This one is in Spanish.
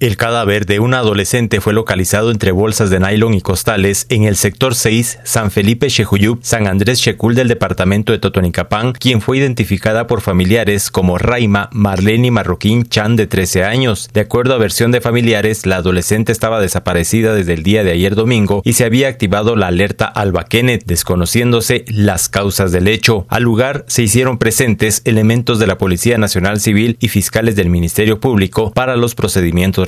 El cadáver de una adolescente fue localizado entre bolsas de nylon y costales en el sector 6 San Felipe Chejuyub, San Andrés Checul del departamento de Totonicapán, quien fue identificada por familiares como Raima Marlene Marroquín Chan de 13 años. De acuerdo a versión de familiares, la adolescente estaba desaparecida desde el día de ayer domingo y se había activado la alerta Alba Kenneth, desconociéndose las causas del hecho. Al lugar se hicieron presentes elementos de la Policía Nacional Civil y fiscales del Ministerio Público para los procedimientos